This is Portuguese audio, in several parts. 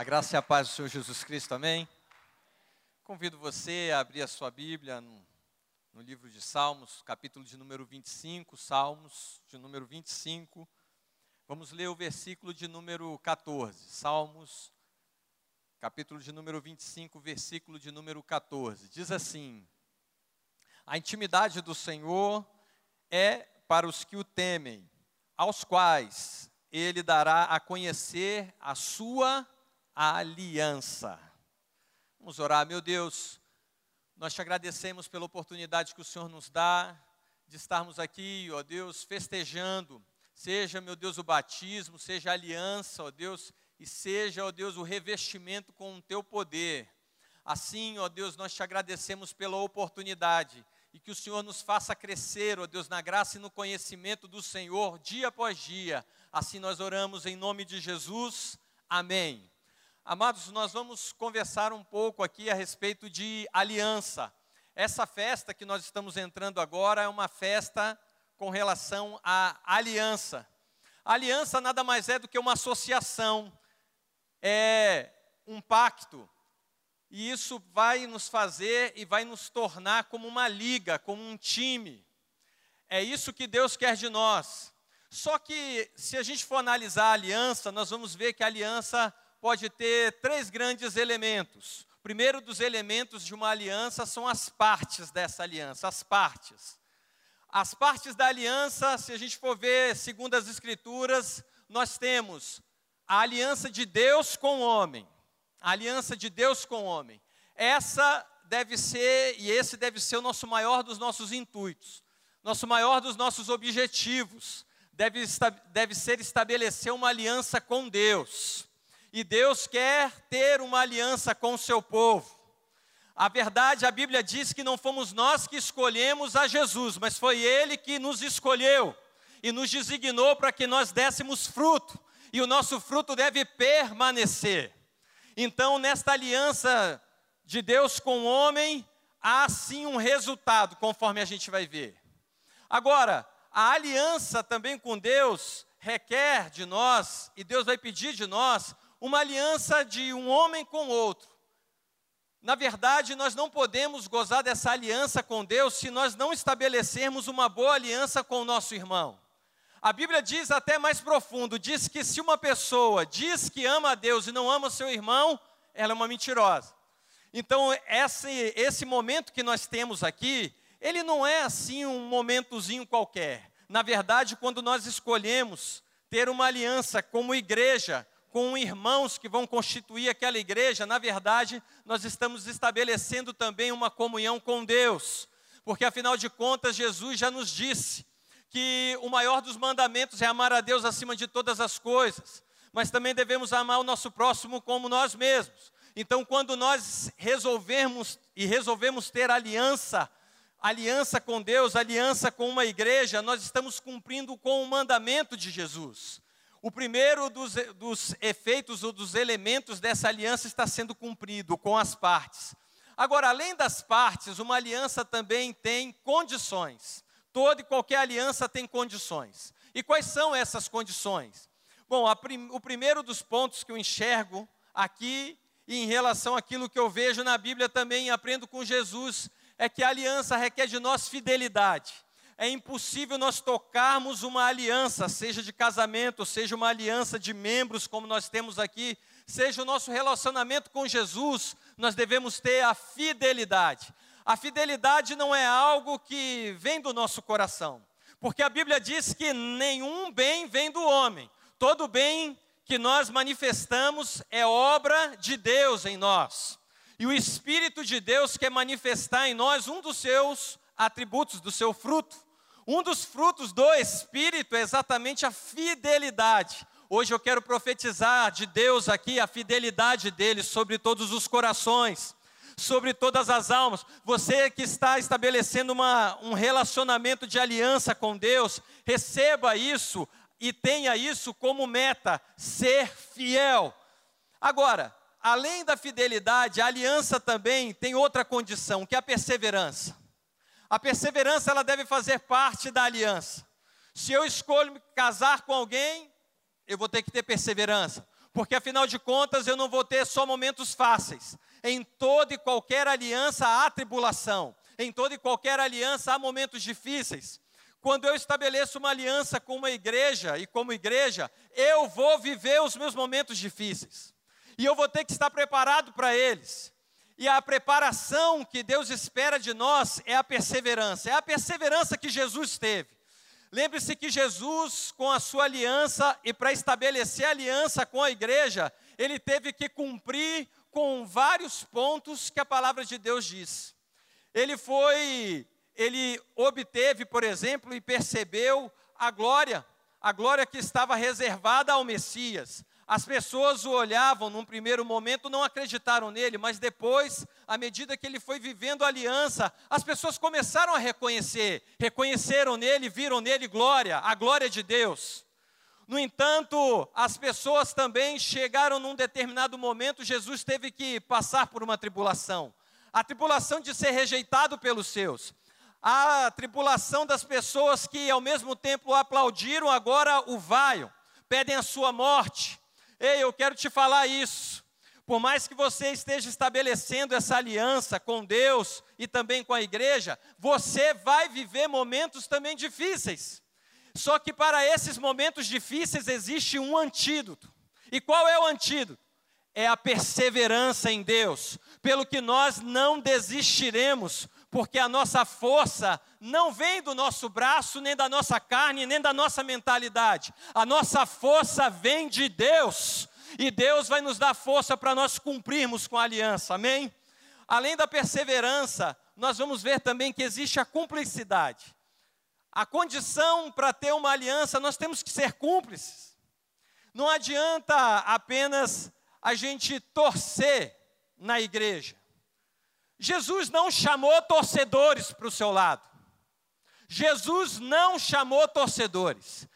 A graça e a paz do Senhor Jesus Cristo, amém? Convido você a abrir a sua Bíblia no, no, livro de Salmos, capítulo de número 25, Salmos de número 25. Vamos ler o versículo de número 14. Salmos, capítulo de número 25, versículo de número 14. Diz assim: A intimidade do Senhor é para os que o temem, aos quais ele dará a conhecer a sua aliança. Vamos orar, meu Deus, nós te agradecemos pela oportunidade que o Senhor nos dá de estarmos aqui, ó Deus, festejando, seja, meu Deus, o batismo, seja a aliança, ó Deus, e seja, ó Deus, o revestimento com o teu poder. Assim, ó Deus, nós te agradecemos pela oportunidade e que o Senhor nos faça crescer, ó Deus, na graça e no conhecimento do Senhor, dia após dia, Assim nós oramos em nome de Jesus. Amém. Amados, nós vamos conversar um pouco aqui a respeito de aliança. Essa festa que nós estamos entrando agora é uma festa com relação à aliança. A aliança nada mais é do que uma associação, é um pacto. E isso vai nos fazer e vai nos tornar como uma liga, como um time. É isso que Deus quer de nós. Só que, se a gente for analisar a aliança, nós vamos ver que a aliança pode ter três grandes elementos. O primeiro dos elementos de uma aliança são as partes dessa aliança, as partes. As partes da aliança, se a gente for ver segundo as Escrituras, nós temos a aliança de Deus com o homem. A aliança de Deus com o homem. Essa deve ser, e esse deve ser o nosso maior dos nossos intuitos, nosso maior dos nossos objetivos deve, deve ser estabelecer uma aliança com Deus. E Deus quer ter uma aliança com o seu povo. A verdade, a Bíblia diz que não fomos nós que escolhemos a Jesus, mas foi Ele que nos escolheu e nos designou para que nós dessemos fruto, e o nosso fruto deve permanecer. Então, nesta aliança de Deus com o homem, há sim um resultado, conforme a gente vai ver. Agora, a aliança também com Deus requer de nós, e Deus vai pedir de nós, uma aliança de um homem com outro. Na verdade, nós não podemos gozar dessa aliança com Deus se nós não estabelecermos uma boa aliança com o nosso irmão. A Bíblia diz até mais profundo: diz que se uma pessoa diz que ama a Deus e não ama seu irmão, ela é uma mentirosa. Então, esse, esse momento que nós temos aqui ele não é assim um momentozinho qualquer. Na verdade, quando nós escolhemos ter uma aliança como igreja, com irmãos que vão constituir aquela igreja, na verdade, nós estamos estabelecendo também uma comunhão com Deus. Porque afinal de contas, Jesus já nos disse que o maior dos mandamentos é amar a Deus acima de todas as coisas, mas também devemos amar o nosso próximo como nós mesmos. Então, quando nós resolvermos e resolvemos ter aliança aliança com Deus, aliança com uma igreja, nós estamos cumprindo com o mandamento de Jesus. O primeiro dos, dos efeitos ou dos elementos dessa aliança está sendo cumprido com as partes. Agora, além das partes, uma aliança também tem condições. Toda e qualquer aliança tem condições. E quais são essas condições? Bom, prim, o primeiro dos pontos que eu enxergo aqui, e em relação àquilo que eu vejo na Bíblia também, aprendo com Jesus, é que a aliança requer de nós fidelidade. É impossível nós tocarmos uma aliança, seja de casamento, seja uma aliança de membros, como nós temos aqui, seja o nosso relacionamento com Jesus, nós devemos ter a fidelidade. A fidelidade não é algo que vem do nosso coração, porque a Bíblia diz que nenhum bem vem do homem, todo bem que nós manifestamos é obra de Deus em nós. E o Espírito de Deus quer manifestar em nós um dos seus atributos, do seu fruto. Um dos frutos do Espírito é exatamente a fidelidade. Hoje eu quero profetizar de Deus aqui a fidelidade dele sobre todos os corações, sobre todas as almas. Você que está estabelecendo uma, um relacionamento de aliança com Deus, receba isso e tenha isso como meta, ser fiel. Agora, além da fidelidade, a aliança também tem outra condição, que é a perseverança. A perseverança ela deve fazer parte da aliança. Se eu escolho me casar com alguém, eu vou ter que ter perseverança. porque afinal de contas eu não vou ter só momentos fáceis. Em toda e qualquer aliança há tribulação, em toda e qualquer aliança há momentos difíceis. Quando eu estabeleço uma aliança com uma igreja e como igreja, eu vou viver os meus momentos difíceis. E eu vou ter que estar preparado para eles. E a preparação que Deus espera de nós é a perseverança. É a perseverança que Jesus teve. Lembre-se que Jesus, com a sua aliança e para estabelecer aliança com a igreja, ele teve que cumprir com vários pontos que a palavra de Deus diz. Ele foi, ele obteve, por exemplo, e percebeu a glória, a glória que estava reservada ao Messias. As pessoas o olhavam num primeiro momento, não acreditaram nele, mas depois, à medida que ele foi vivendo a aliança, as pessoas começaram a reconhecer, reconheceram nele, viram nele glória, a glória de Deus. No entanto, as pessoas também chegaram num determinado momento, Jesus teve que passar por uma tribulação. A tribulação de ser rejeitado pelos seus. A tribulação das pessoas que ao mesmo tempo aplaudiram, agora o vaiam, pedem a sua morte. Ei, eu quero te falar isso. Por mais que você esteja estabelecendo essa aliança com Deus e também com a igreja, você vai viver momentos também difíceis. Só que para esses momentos difíceis existe um antídoto. E qual é o antídoto? É a perseverança em Deus, pelo que nós não desistiremos, porque a nossa força não vem do nosso braço, nem da nossa carne, nem da nossa mentalidade. A nossa força vem de Deus, e Deus vai nos dar força para nós cumprirmos com a aliança, amém? Além da perseverança, nós vamos ver também que existe a cumplicidade. A condição para ter uma aliança, nós temos que ser cúmplices. Não adianta apenas a gente torcer na igreja. Jesus não chamou torcedores para o seu lado. Jesus não chamou torcedores.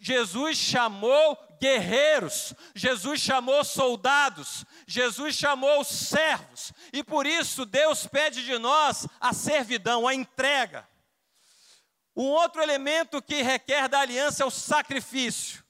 Jesus chamou guerreiros, Jesus chamou soldados, Jesus chamou servos, e por isso Deus pede de nós a servidão, a entrega. Um outro elemento que requer da aliança é o sacrifício.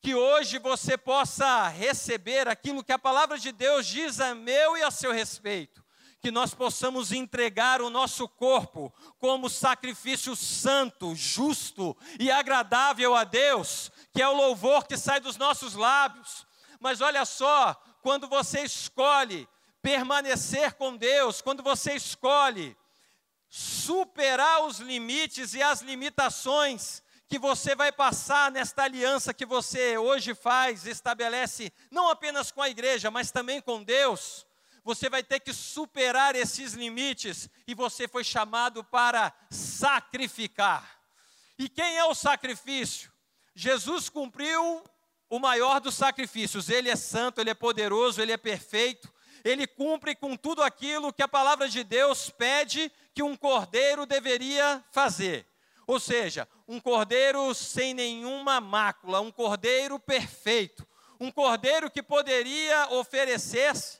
Que hoje você possa receber aquilo que a palavra de Deus diz a meu e a seu respeito que nós possamos entregar o nosso corpo como sacrifício santo, justo e agradável a Deus, que é o louvor que sai dos nossos lábios. Mas olha só, quando você escolhe permanecer com Deus, quando você escolhe superar os limites e as limitações que você vai passar nesta aliança que você hoje faz, estabelece, não apenas com a igreja, mas também com Deus você vai ter que superar esses limites e você foi chamado para sacrificar. E quem é o sacrifício? Jesus cumpriu o maior dos sacrifícios. Ele é santo, ele é poderoso, ele é perfeito. Ele cumpre com tudo aquilo que a palavra de Deus pede que um cordeiro deveria fazer. Ou seja, um cordeiro sem nenhuma mácula, um cordeiro perfeito, um cordeiro que poderia oferecer-se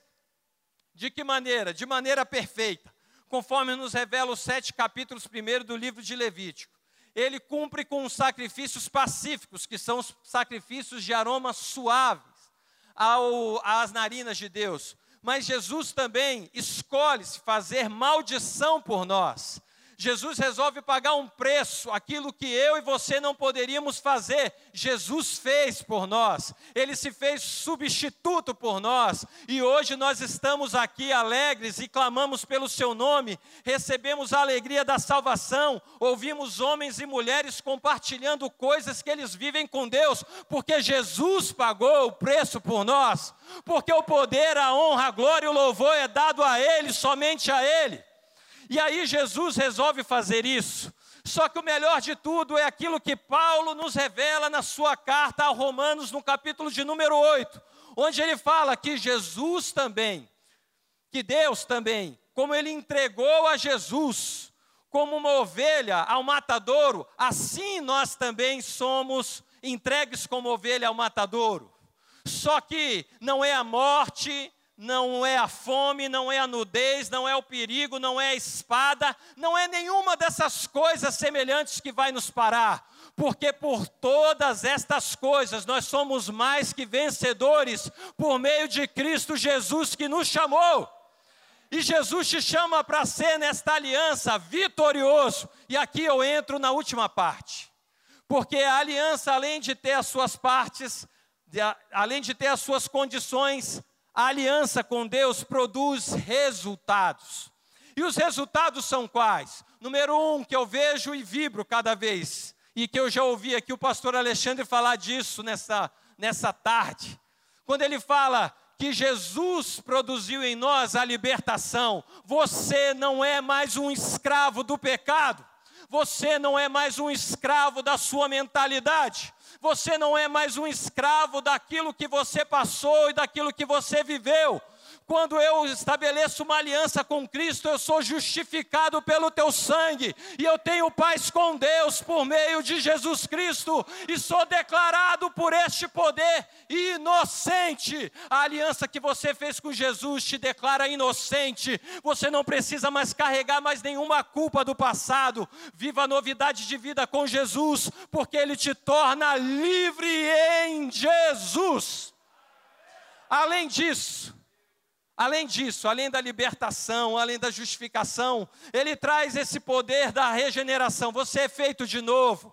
de que maneira? De maneira perfeita, conforme nos revela os sete capítulos primeiro do livro de Levítico. Ele cumpre com os sacrifícios pacíficos, que são os sacrifícios de aromas suaves ao, às narinas de Deus. Mas Jesus também escolhe fazer maldição por nós. Jesus resolve pagar um preço, aquilo que eu e você não poderíamos fazer, Jesus fez por nós, ele se fez substituto por nós, e hoje nós estamos aqui alegres e clamamos pelo seu nome, recebemos a alegria da salvação, ouvimos homens e mulheres compartilhando coisas que eles vivem com Deus, porque Jesus pagou o preço por nós, porque o poder, a honra, a glória e o louvor é dado a Ele, somente a Ele. E aí Jesus resolve fazer isso. Só que o melhor de tudo é aquilo que Paulo nos revela na sua carta aos Romanos, no capítulo de número 8, onde ele fala que Jesus também, que Deus também, como ele entregou a Jesus como uma ovelha ao matadouro, assim nós também somos entregues como ovelha ao matadouro. Só que não é a morte, não é a fome, não é a nudez, não é o perigo, não é a espada, não é nenhuma dessas coisas semelhantes que vai nos parar, porque por todas estas coisas nós somos mais que vencedores por meio de Cristo Jesus que nos chamou. E Jesus te chama para ser nesta aliança vitorioso. E aqui eu entro na última parte. Porque a aliança, além de ter as suas partes, além de ter as suas condições, a aliança com Deus produz resultados. E os resultados são quais? Número um, que eu vejo e vibro cada vez, e que eu já ouvi aqui o pastor Alexandre falar disso nessa, nessa tarde. Quando ele fala que Jesus produziu em nós a libertação. Você não é mais um escravo do pecado. Você não é mais um escravo da sua mentalidade. Você não é mais um escravo daquilo que você passou e daquilo que você viveu. Quando eu estabeleço uma aliança com Cristo, eu sou justificado pelo teu sangue, e eu tenho paz com Deus por meio de Jesus Cristo, e sou declarado por este poder inocente. A aliança que você fez com Jesus te declara inocente. Você não precisa mais carregar mais nenhuma culpa do passado. Viva a novidade de vida com Jesus, porque Ele te torna livre em Jesus. Além disso, Além disso, além da libertação, além da justificação, ele traz esse poder da regeneração. Você é feito de novo.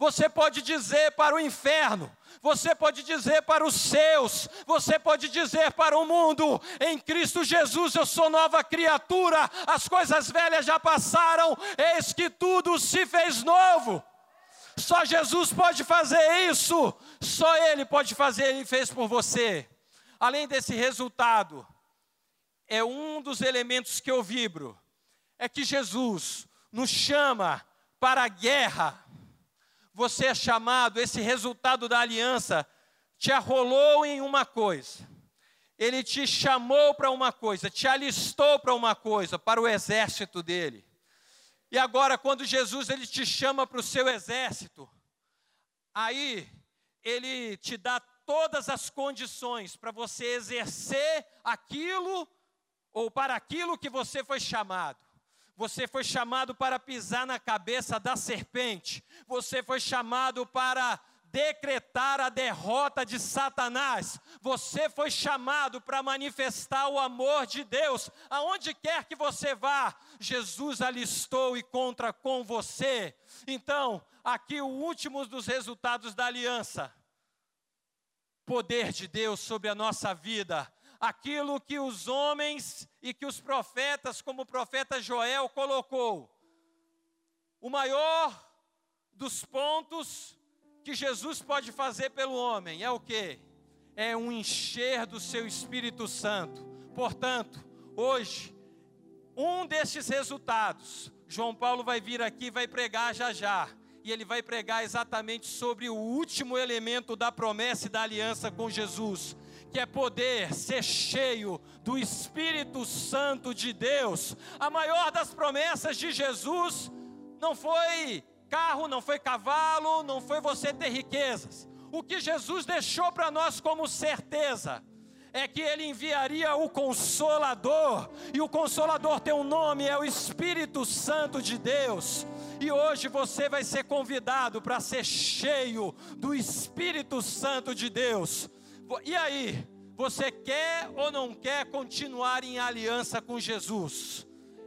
Você pode dizer para o inferno, você pode dizer para os seus, você pode dizer para o mundo: em Cristo Jesus eu sou nova criatura, as coisas velhas já passaram, eis que tudo se fez novo. Só Jesus pode fazer isso, só Ele pode fazer, Ele fez por você. Além desse resultado, é um dos elementos que eu vibro. É que Jesus nos chama para a guerra. Você é chamado, esse resultado da aliança te arrolou em uma coisa. Ele te chamou para uma coisa, te alistou para uma coisa, para o exército dele. E agora, quando Jesus ele te chama para o seu exército, aí ele te dá todas as condições para você exercer aquilo ou para aquilo que você foi chamado. Você foi chamado para pisar na cabeça da serpente. Você foi chamado para decretar a derrota de Satanás. Você foi chamado para manifestar o amor de Deus. Aonde quer que você vá, Jesus alistou e contra com você. Então, aqui o último dos resultados da aliança. Poder de Deus sobre a nossa vida aquilo que os homens e que os profetas, como o profeta Joel colocou. O maior dos pontos que Jesus pode fazer pelo homem é o que? É um encher do seu Espírito Santo. Portanto, hoje, um desses resultados, João Paulo vai vir aqui vai pregar já já. E ele vai pregar exatamente sobre o último elemento da promessa e da aliança com Jesus, que é poder ser cheio do Espírito Santo de Deus. A maior das promessas de Jesus não foi carro, não foi cavalo, não foi você ter riquezas. O que Jesus deixou para nós como certeza é que ele enviaria o Consolador, e o Consolador tem um nome, é o Espírito Santo de Deus. E hoje você vai ser convidado para ser cheio do Espírito Santo de Deus. E aí, você quer ou não quer continuar em aliança com Jesus?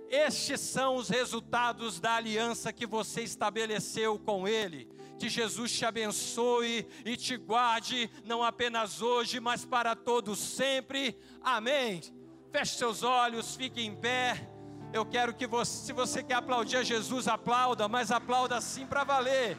Estes são os resultados da aliança que você estabeleceu com Ele. Que Jesus te abençoe e te guarde, não apenas hoje, mas para todos sempre. Amém. Feche seus olhos, fique em pé. Eu quero que você, se você quer aplaudir a Jesus, aplauda, mas aplauda assim para valer.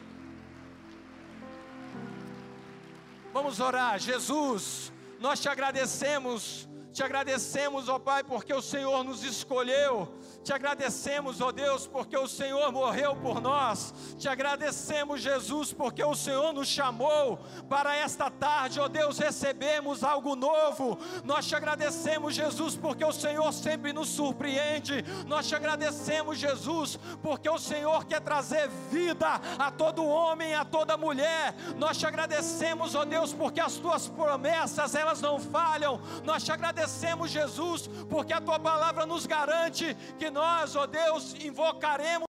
Vamos orar. Jesus, nós te agradecemos, te agradecemos, ó Pai, porque o Senhor nos escolheu te agradecemos, ó Deus, porque o Senhor morreu por nós. Te agradecemos, Jesus, porque o Senhor nos chamou para esta tarde, ó Deus, recebemos algo novo. Nós te agradecemos, Jesus, porque o Senhor sempre nos surpreende. Nós te agradecemos, Jesus, porque o Senhor quer trazer vida a todo homem, a toda mulher. Nós te agradecemos, ó Deus, porque as tuas promessas, elas não falham. Nós te agradecemos, Jesus, porque a tua palavra nos garante que nós, ó Deus, invocaremos